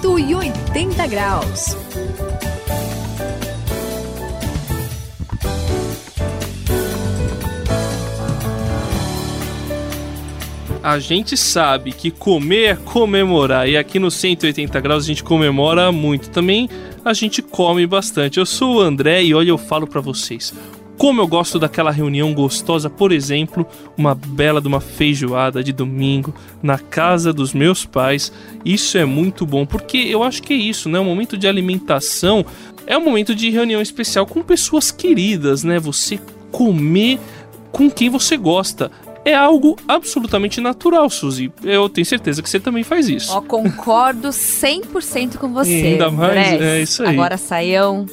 180 graus. A gente sabe que comer é comemorar e aqui no 180 graus a gente comemora muito também. A gente come bastante. Eu sou o André e olha eu falo para vocês. Como eu gosto daquela reunião gostosa, por exemplo, uma bela de uma feijoada de domingo na casa dos meus pais. Isso é muito bom, porque eu acho que é isso, né? Um momento de alimentação é um momento de reunião especial com pessoas queridas, né? Você comer com quem você gosta é algo absolutamente natural, Suzy. Eu tenho certeza que você também faz isso. Ó, concordo 100% com você. E ainda mais, é isso aí. Agora, Saião,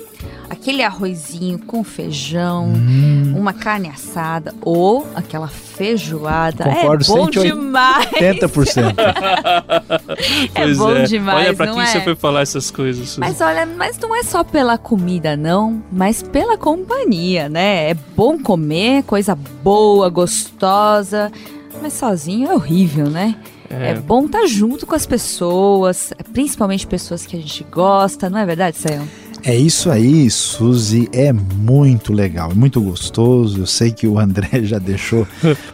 aquele arrozinho com feijão, hum. uma carne assada ou aquela feijoada. Concordo, é bom demais. 80%. é bom é. demais. Olha pra quem é? você foi falar essas coisas. Suzy. Mas olha, mas não é só pela comida, não, mas pela companhia, né? É bom comer, coisa boa, gostosa. Mas sozinho é horrível, né? É. é bom estar tá junto com as pessoas, principalmente pessoas que a gente gosta, não é verdade, Sayão? É isso aí, Suzy, é muito legal, é muito gostoso. Eu sei que o André já deixou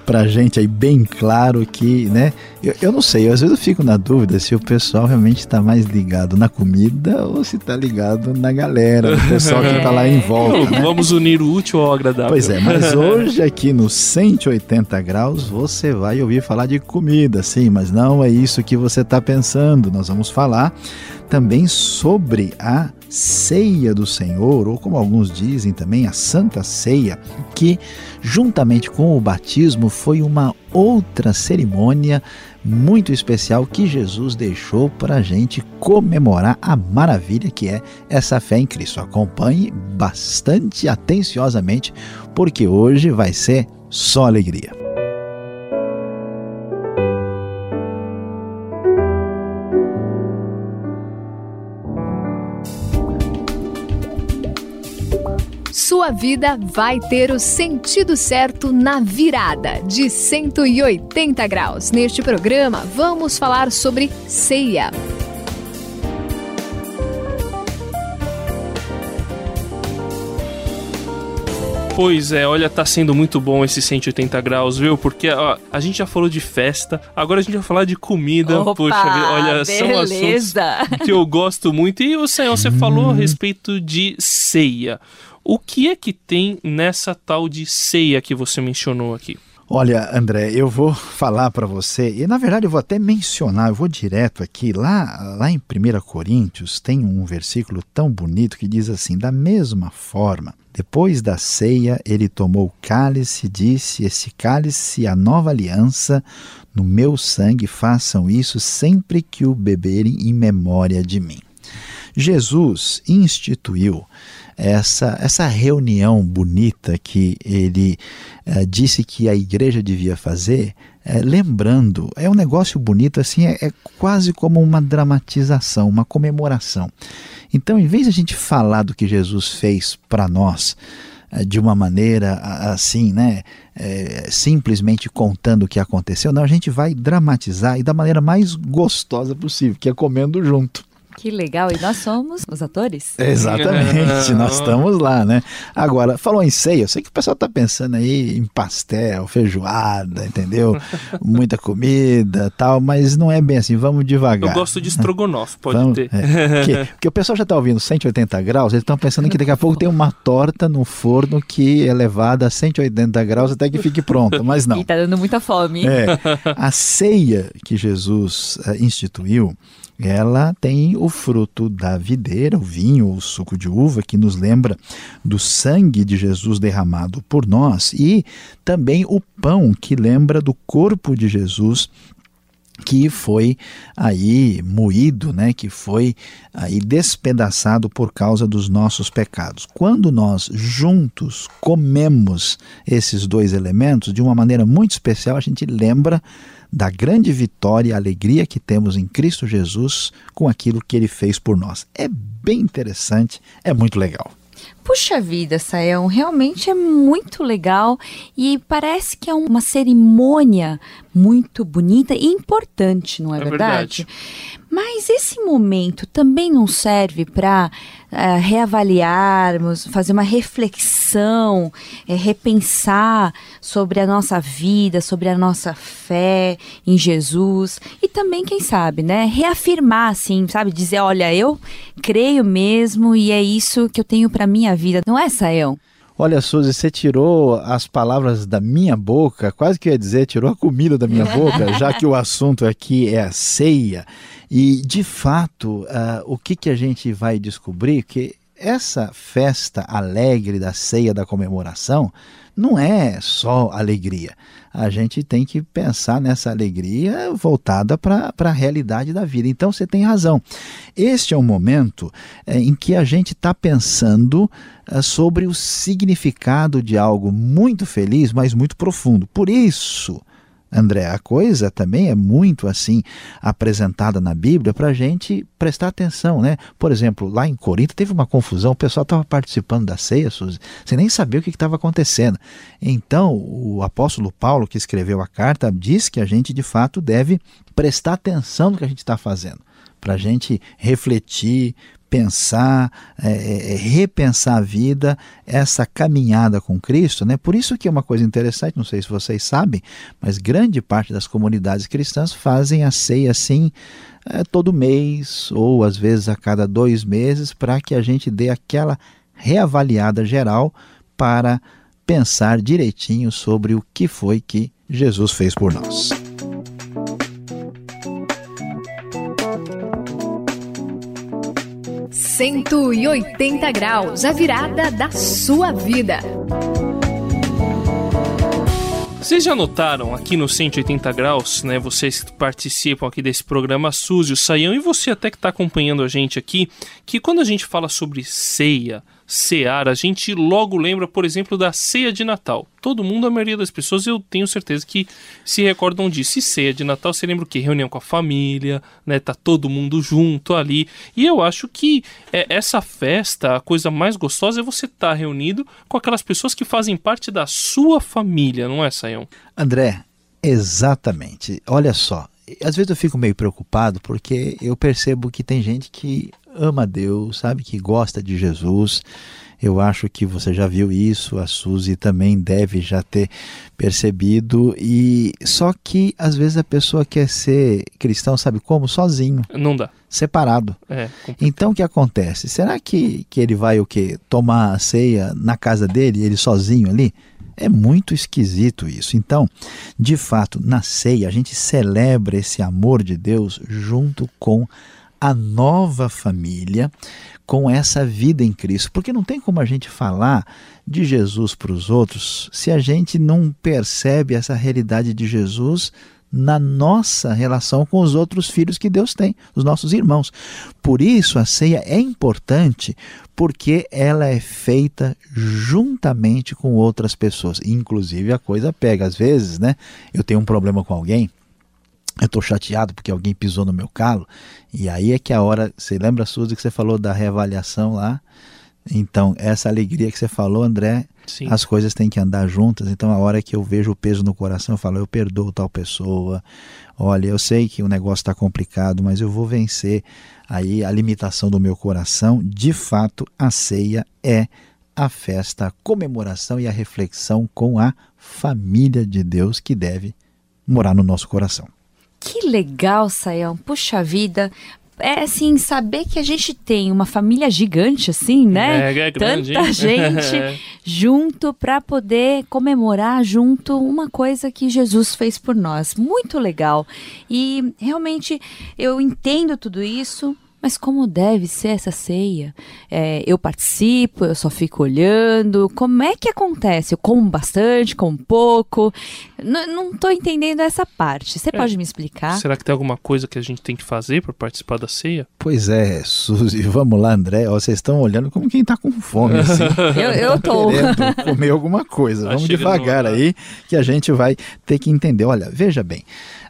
pra gente aí bem claro que, né? Eu, eu não sei, eu, às vezes eu fico na dúvida se o pessoal realmente está mais ligado na comida ou se está ligado na galera, o pessoal que está lá em volta. Né? Vamos unir o útil ao agradável. Pois é, mas hoje aqui no 180 graus você vai ouvir falar de comida, sim, mas não é isso que você está pensando. Nós vamos falar também sobre a ceia do Senhor, ou como alguns dizem também, a Santa Ceia, que juntamente com o batismo foi uma outra cerimônia muito especial que Jesus deixou para a gente comemorar a maravilha que é essa fé em Cristo. Acompanhe bastante atenciosamente, porque hoje vai ser só alegria. Sua vida vai ter o sentido certo na virada de 180 graus. Neste programa, vamos falar sobre ceia. Pois é, olha, tá sendo muito bom esse 180 graus, viu? Porque ó, a gente já falou de festa, agora a gente vai falar de comida. Opa, Poxa, olha, beleza. são assuntos que eu gosto muito. E o Senhor, você falou a respeito de ceia. O que é que tem nessa tal de ceia que você mencionou aqui? Olha, André, eu vou falar para você, e na verdade eu vou até mencionar, eu vou direto aqui, lá, lá em 1 Coríntios tem um versículo tão bonito que diz assim: da mesma forma, depois da ceia, ele tomou o cálice e disse: Esse cálice, a nova aliança, no meu sangue, façam isso sempre que o beberem em memória de mim. Jesus instituiu essa, essa reunião bonita que ele uh, disse que a igreja devia fazer, uh, lembrando, é um negócio bonito assim, é, é quase como uma dramatização, uma comemoração. Então, em vez de a gente falar do que Jesus fez para nós, uh, de uma maneira assim, né, simplesmente contando o que aconteceu, não, a gente vai dramatizar e da maneira mais gostosa possível, que é comendo junto. Que legal, e nós somos os atores? Exatamente, nós estamos lá, né? Agora, falou em ceia, eu sei que o pessoal está pensando aí em pastel, feijoada, entendeu? Muita comida tal, mas não é bem assim, vamos devagar. Eu gosto de estrogonofe, pode vamos, ter. É, porque, porque, o pessoal já está ouvindo 180 graus, eles estão pensando que daqui a pouco tem uma torta no forno que é levada a 180 graus até que fique pronta, mas não. E tá dando muita fome. É, a ceia que Jesus uh, instituiu, ela tem o fruto da videira, o vinho, o suco de uva, que nos lembra do sangue de Jesus derramado por nós, e também o pão, que lembra do corpo de Jesus que foi aí moído, né, que foi aí despedaçado por causa dos nossos pecados. Quando nós juntos comemos esses dois elementos de uma maneira muito especial, a gente lembra da grande vitória e alegria que temos em Cristo Jesus com aquilo que ele fez por nós. É bem interessante, é muito legal. Puxa vida, Sayão, realmente é muito legal e parece que é uma cerimônia muito bonita e importante, não é, é verdade? verdade? Mas esse momento também não serve para uh, eh, reavaliarmos, fazer uma reflexão, é, repensar sobre a nossa vida, sobre a nossa fé em Jesus e também, quem sabe, né, reafirmar, assim, sabe, dizer, olha, eu creio mesmo e é isso que eu tenho para minha vida, não é, Sael? Olha, Suzy, você tirou as palavras da minha boca, quase que ia dizer, tirou a comida da minha boca, já que o assunto aqui é a ceia. E, de fato, uh, o que, que a gente vai descobrir? Que essa festa alegre da ceia da comemoração não é só alegria. A gente tem que pensar nessa alegria voltada para a realidade da vida. Então você tem razão. Este é um momento é, em que a gente está pensando é, sobre o significado de algo muito feliz, mas muito profundo. Por isso, André, a coisa também é muito assim apresentada na Bíblia para a gente prestar atenção, né? Por exemplo, lá em Corinto teve uma confusão, o pessoal estava participando da ceia, Suzy, sem nem saber o que estava acontecendo. Então, o apóstolo Paulo, que escreveu a carta, diz que a gente de fato deve prestar atenção no que a gente está fazendo, para a gente refletir, pensar, é, é, é, repensar a vida, essa caminhada com Cristo, né? Por isso que é uma coisa interessante, não sei se vocês sabem, mas grande parte das comunidades cristãs fazem a ceia assim é, todo mês ou às vezes a cada dois meses para que a gente dê aquela reavaliada geral para pensar direitinho sobre o que foi que Jesus fez por nós. 180 graus, a virada da sua vida. Vocês já notaram aqui no 180 graus, né? Vocês que participam aqui desse programa, Suzy, o Saião e você até que está acompanhando a gente aqui, que quando a gente fala sobre ceia, cear, a gente logo lembra, por exemplo, da ceia de Natal. Todo mundo, a maioria das pessoas, eu tenho certeza que se recordam disso. E ceia de Natal, você lembra o quê? Reunião com a família, né? Tá todo mundo junto ali. E eu acho que é, essa festa, a coisa mais gostosa é você estar tá reunido com aquelas pessoas que fazem parte da sua família, não é, Sayão? André, exatamente. Olha só, às vezes eu fico meio preocupado porque eu percebo que tem gente que ama Deus, sabe que gosta de Jesus. Eu acho que você já viu isso, a Suzy também deve já ter percebido. E só que às vezes a pessoa quer ser cristão, sabe como? Sozinho. Não dá. Separado. É, então o que acontece? Será que, que ele vai o quê? Tomar a ceia na casa dele, ele sozinho ali? É muito esquisito isso. Então, de fato, na ceia a gente celebra esse amor de Deus junto com a nova família com essa vida em Cristo. Porque não tem como a gente falar de Jesus para os outros se a gente não percebe essa realidade de Jesus na nossa relação com os outros filhos que Deus tem, os nossos irmãos. Por isso a ceia é importante, porque ela é feita juntamente com outras pessoas. Inclusive a coisa pega às vezes, né? Eu tenho um problema com alguém, eu estou chateado porque alguém pisou no meu calo. E aí é que a hora. Você lembra, Suzy, que você falou da reavaliação lá? Então, essa alegria que você falou, André, Sim. as coisas têm que andar juntas. Então, a hora que eu vejo o peso no coração, eu falo, eu perdoo tal pessoa. Olha, eu sei que o negócio está complicado, mas eu vou vencer aí a limitação do meu coração. De fato, a ceia é a festa, a comemoração e a reflexão com a família de Deus que deve morar no nosso coração. Que legal, Sayão. Puxa vida, é assim, saber que a gente tem uma família gigante, assim, né? É, é grande, Tanta gente junto para poder comemorar junto uma coisa que Jesus fez por nós. Muito legal. E realmente eu entendo tudo isso. Mas como deve ser essa ceia? É, eu participo, eu só fico olhando. Como é que acontece? Eu como bastante, como pouco? N não estou entendendo essa parte. Você é, pode me explicar? Será que tem alguma coisa que a gente tem que fazer para participar da ceia? Pois é, Suzy. Vamos lá, André. Ó, vocês estão olhando como quem está com fome. Assim, eu, eu tô. comer alguma coisa. Tá Vamos devagar aí que a gente vai ter que entender. Olha, veja bem.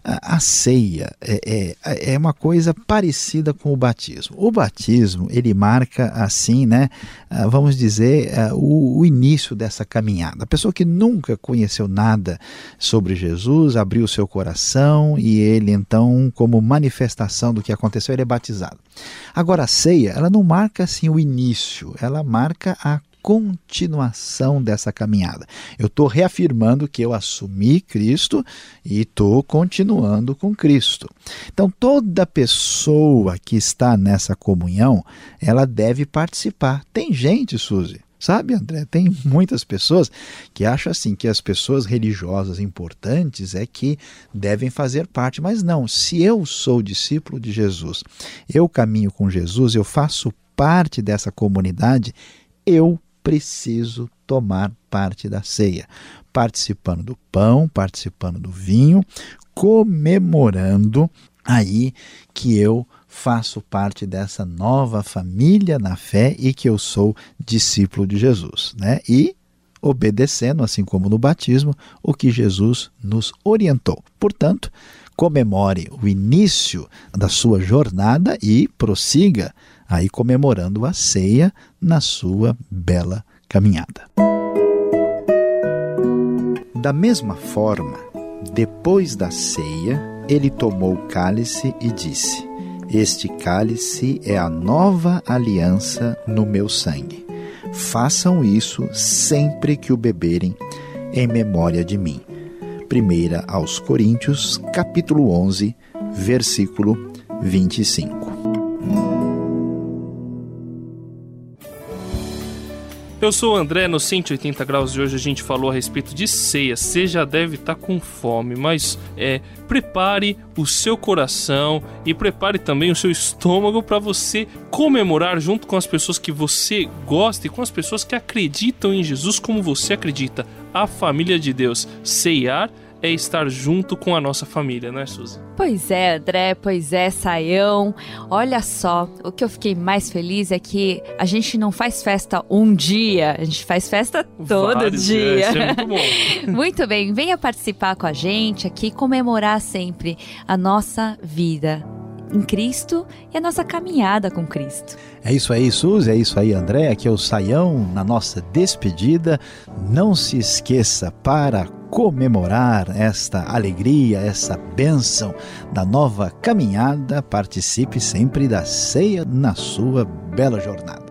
A, ceia é, é, é, uma coisa parecida com o batismo. O batismo, ele marca assim, né, ah, vamos dizer, ah, o, o início dessa caminhada. A pessoa que nunca conheceu nada sobre Jesus, abriu seu coração e ele então, como manifestação do que aconteceu, ele é batizado. Agora a ceia, ela não marca assim o início, ela marca a continuação dessa caminhada. Eu estou reafirmando que eu assumi Cristo e estou continuando com Cristo. Então, toda pessoa que está nessa comunhão, ela deve participar. Tem gente, Suzy, Sabe, André, tem muitas pessoas que acham assim que as pessoas religiosas importantes é que devem fazer parte, mas não. Se eu sou discípulo de Jesus, eu caminho com Jesus, eu faço parte dessa comunidade, eu preciso tomar parte da ceia, participando do pão, participando do vinho, comemorando aí que eu faço parte dessa nova família na fé e que eu sou discípulo de Jesus, né? E obedecendo, assim como no batismo, o que Jesus nos orientou. Portanto, comemore o início da sua jornada e prossiga aí comemorando a ceia na sua bela caminhada. Da mesma forma, depois da ceia, ele tomou o cálice e disse: Este cálice é a nova aliança no meu sangue. Façam isso sempre que o beberem, em memória de mim. 1 aos Coríntios, capítulo 11, versículo 25. Eu sou o André, no 180 graus de hoje a gente falou a respeito de ceia. Você já deve estar tá com fome, mas é, prepare o seu coração e prepare também o seu estômago para você comemorar junto com as pessoas que você gosta e com as pessoas que acreditam em Jesus como você acredita. A família de Deus. Ceiar é estar junto com a nossa família, não é, Suzy? Pois é, André, pois é, Saião. Olha só, o que eu fiquei mais feliz é que a gente não faz festa um dia, a gente faz festa todo Vários dia. Dias, é muito bom. muito bem, venha participar com a gente aqui, comemorar sempre a nossa vida em Cristo e a nossa caminhada com Cristo. É isso aí, Suzy, é isso aí, André. Aqui é o Saião na nossa despedida. Não se esqueça para comemorar esta alegria, essa bênção da nova caminhada, participe sempre da ceia na sua bela jornada.